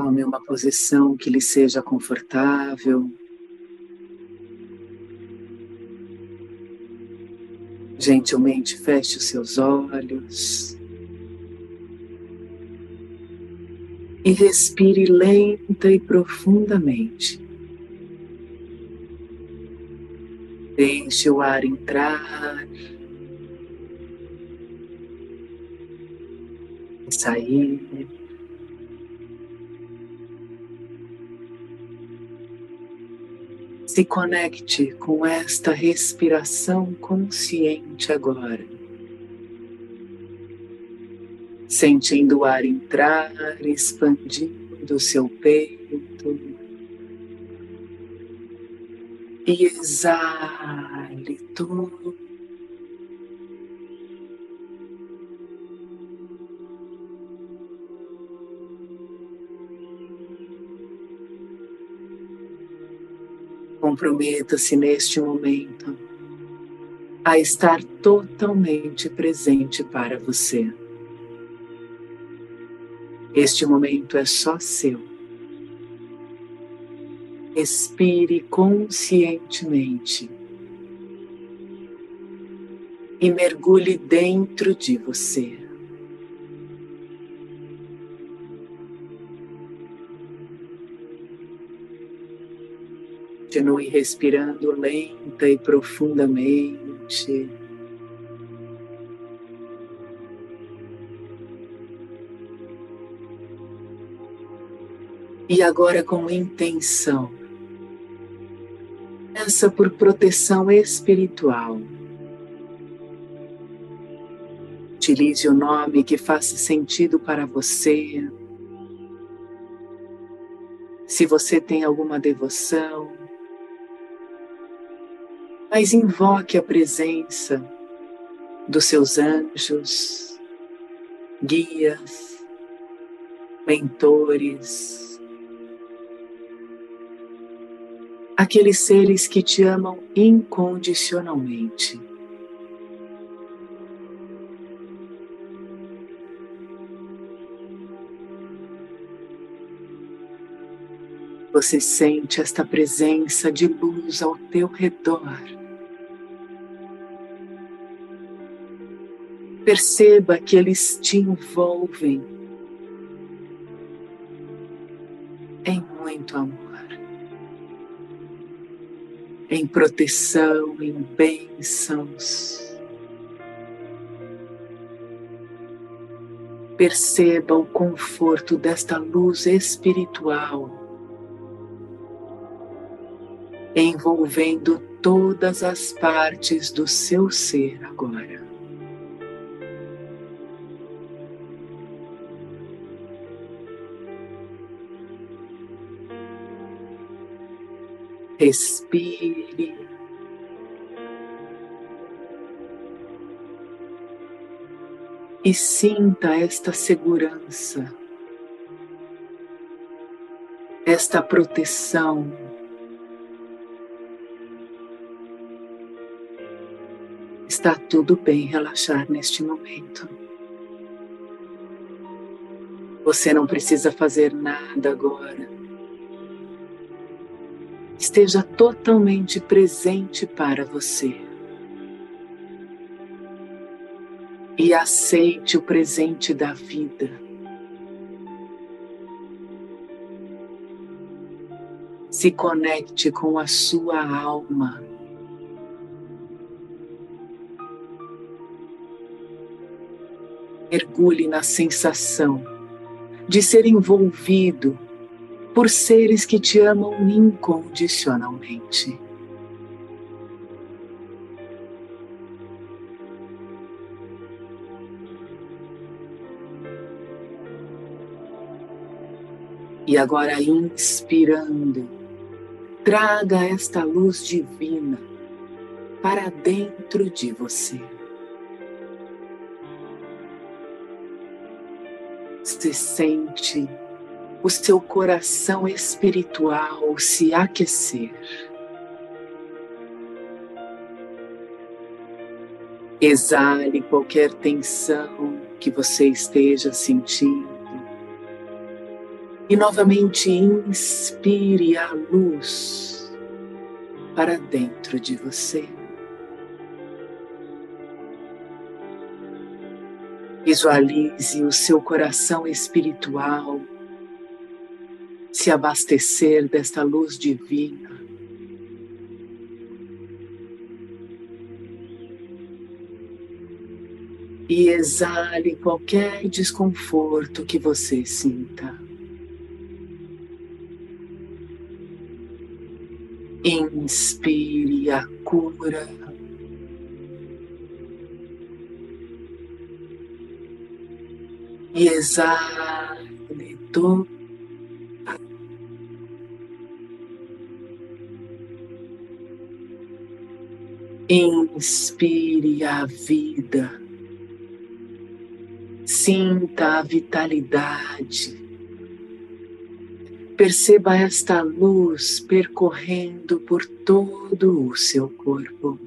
Tome uma posição que lhe seja confortável. Gentilmente feche os seus olhos. E respire lenta e profundamente. Deixe o ar entrar e sair. Se conecte com esta respiração consciente agora. Sentindo o ar entrar, expandindo o seu peito. E exale tudo Comprometa-se neste momento a estar totalmente presente para você. Este momento é só seu. Respire conscientemente e mergulhe dentro de você. Continue respirando lenta e profundamente. E agora, com intenção, peça por proteção espiritual. Utilize o nome que faça sentido para você. Se você tem alguma devoção, mas invoque a presença dos seus anjos, guias, mentores, aqueles seres que te amam incondicionalmente. Você sente esta presença de luz ao teu redor. Perceba que eles te envolvem em muito amor, em proteção, em bênçãos. Perceba o conforto desta luz espiritual envolvendo todas as partes do seu ser agora. Respire. E sinta esta segurança, esta proteção. Está tudo bem relaxar neste momento. Você não precisa fazer nada agora esteja totalmente presente para você. E aceite o presente da vida. Se conecte com a sua alma. Mergulhe na sensação de ser envolvido por seres que te amam incondicionalmente. E agora, inspirando, traga esta luz divina para dentro de você. Se sente o seu coração espiritual se aquecer. Exale qualquer tensão que você esteja sentindo. E novamente inspire a luz para dentro de você. Visualize o seu coração espiritual se abastecer desta luz divina. E exale qualquer desconforto que você sinta. Inspire a cura e exale todo. Inspire a vida, sinta a vitalidade, perceba esta luz percorrendo por todo o seu corpo.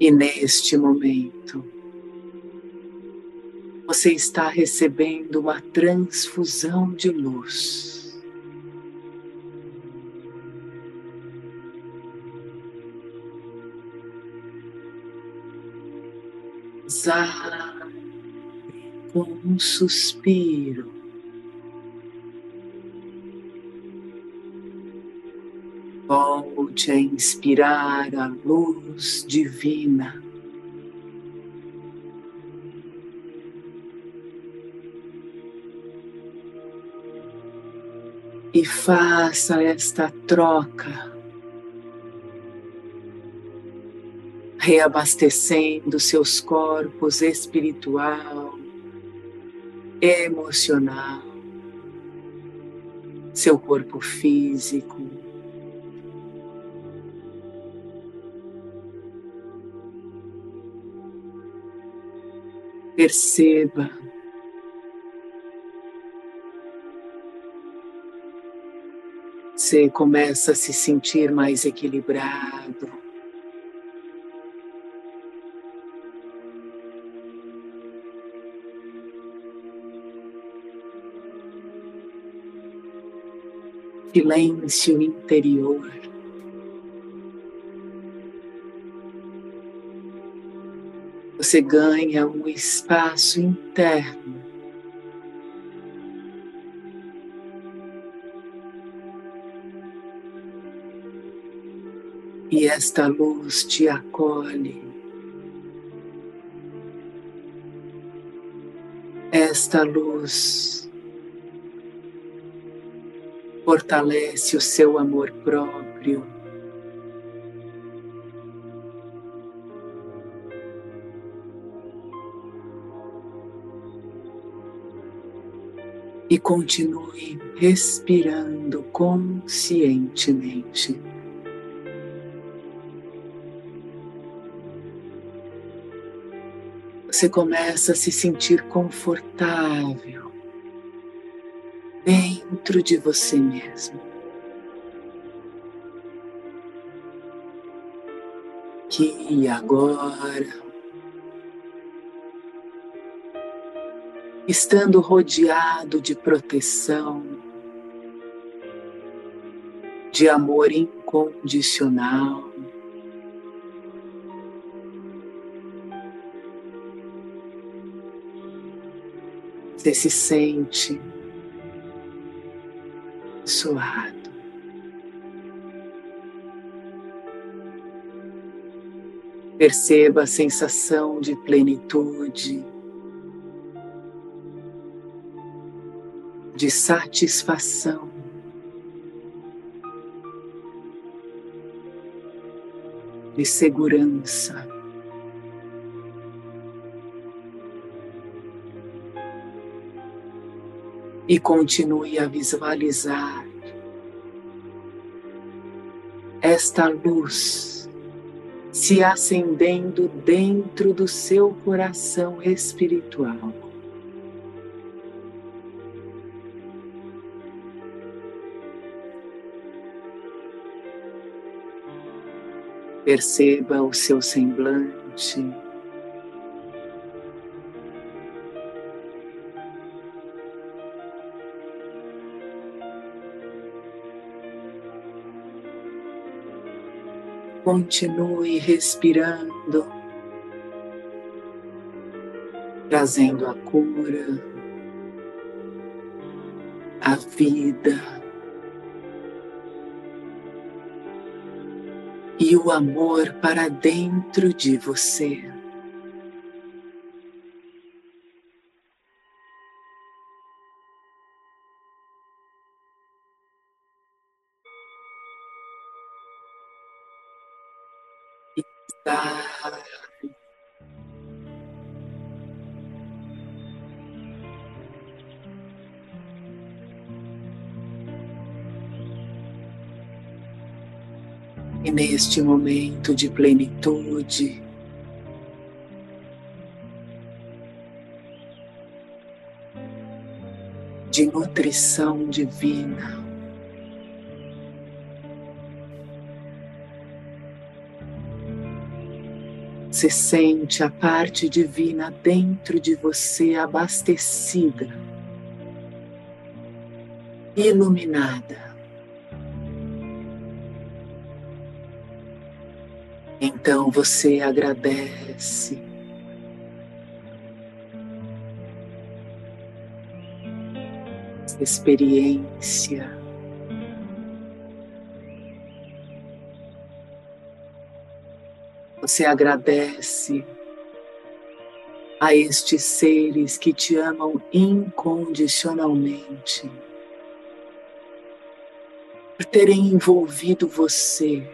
E neste momento, você está recebendo uma transfusão de luz. Exale com um suspiro. Volte a inspirar a luz divina. E faça esta troca, reabastecendo seus corpos espiritual, emocional, seu corpo físico, Perceba você começa a se sentir mais equilibrado. Silêncio interior. você ganha um espaço interno. E esta luz te acolhe. Esta luz fortalece o seu amor próprio. e continue respirando conscientemente. Você começa a se sentir confortável dentro de você mesmo. Que agora estando rodeado de proteção, de amor incondicional. Você se sente suado. Perceba a sensação de plenitude de satisfação. De segurança. E continue a visualizar esta luz se acendendo dentro do seu coração espiritual. Perceba o seu semblante. Continue respirando, trazendo a cura, a vida e o amor para dentro de você. E neste momento de plenitude, de nutrição divina, Você sente a parte divina dentro de você abastecida, iluminada. Então você agradece. Experiência. Você agradece a estes seres que te amam incondicionalmente por terem envolvido você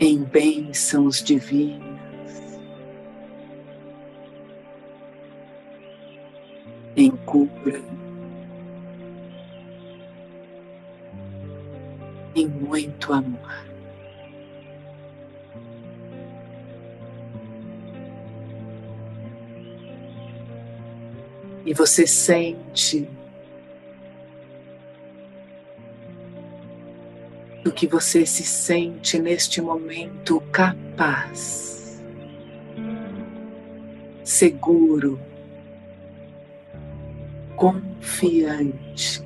em bênçãos divinas, em cura. em muito amor. E você sente do que você se sente neste momento capaz, seguro, confiante.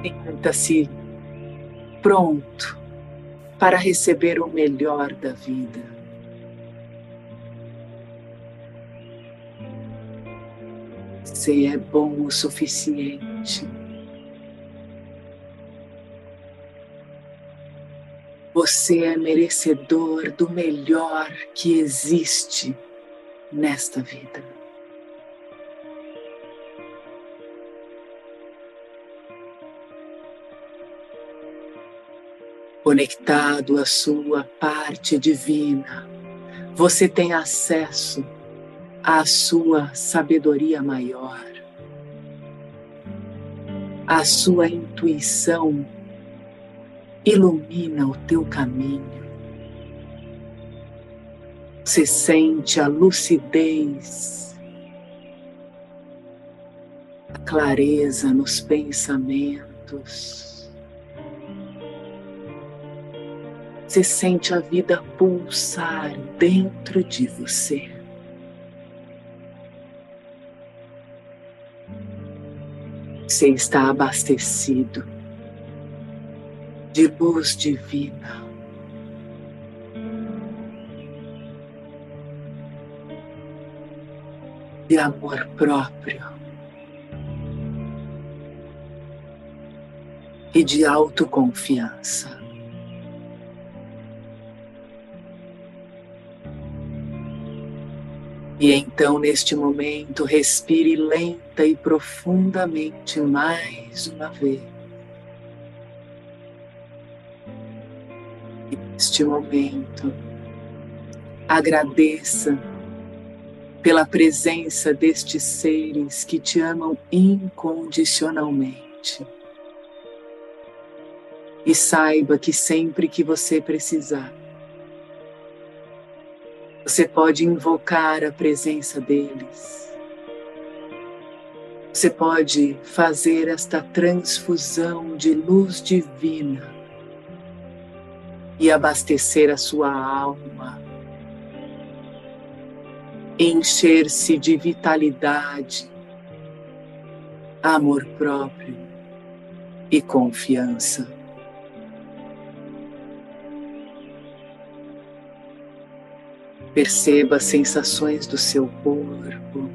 Sinta-se pronto para receber o melhor da vida. Você é bom o suficiente. Você é merecedor do melhor que existe nesta vida. conectado à sua parte divina, você tem acesso à sua sabedoria maior, a sua intuição ilumina o teu caminho. Você sente a lucidez, a clareza nos pensamentos. Você sente a vida pulsar dentro de você. Você está abastecido de luz divina. De amor próprio e de autoconfiança. E então, neste momento, respire lenta e profundamente mais uma vez. Neste momento, agradeça pela presença destes seres que te amam incondicionalmente. E saiba que sempre que você precisar, você pode invocar a presença deles. Você pode fazer esta transfusão de luz divina e abastecer a sua alma encher-se de vitalidade, amor próprio e confiança. Perceba as sensações do seu corpo.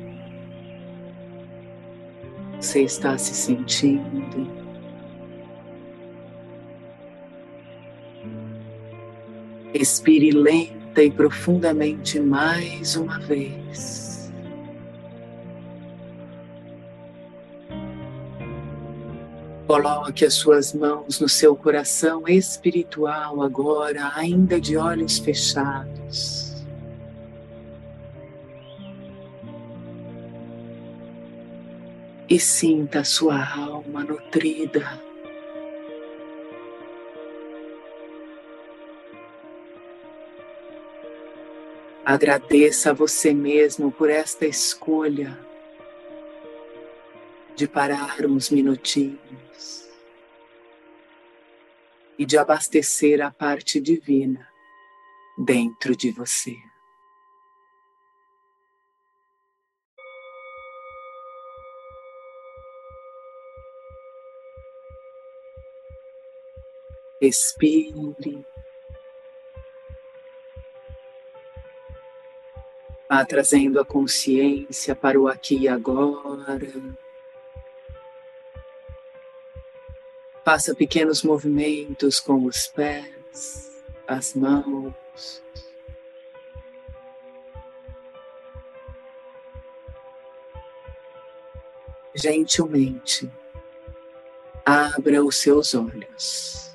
Você está se sentindo. Respire lenta e profundamente mais uma vez. Coloque as suas mãos no seu coração espiritual agora, ainda de olhos fechados. E sinta a sua alma nutrida. Agradeça a você mesmo por esta escolha de parar uns minutinhos e de abastecer a parte divina dentro de você. Respire. Vá trazendo a consciência para o aqui e agora. Faça pequenos movimentos com os pés, as mãos. Gentilmente, abra os seus olhos.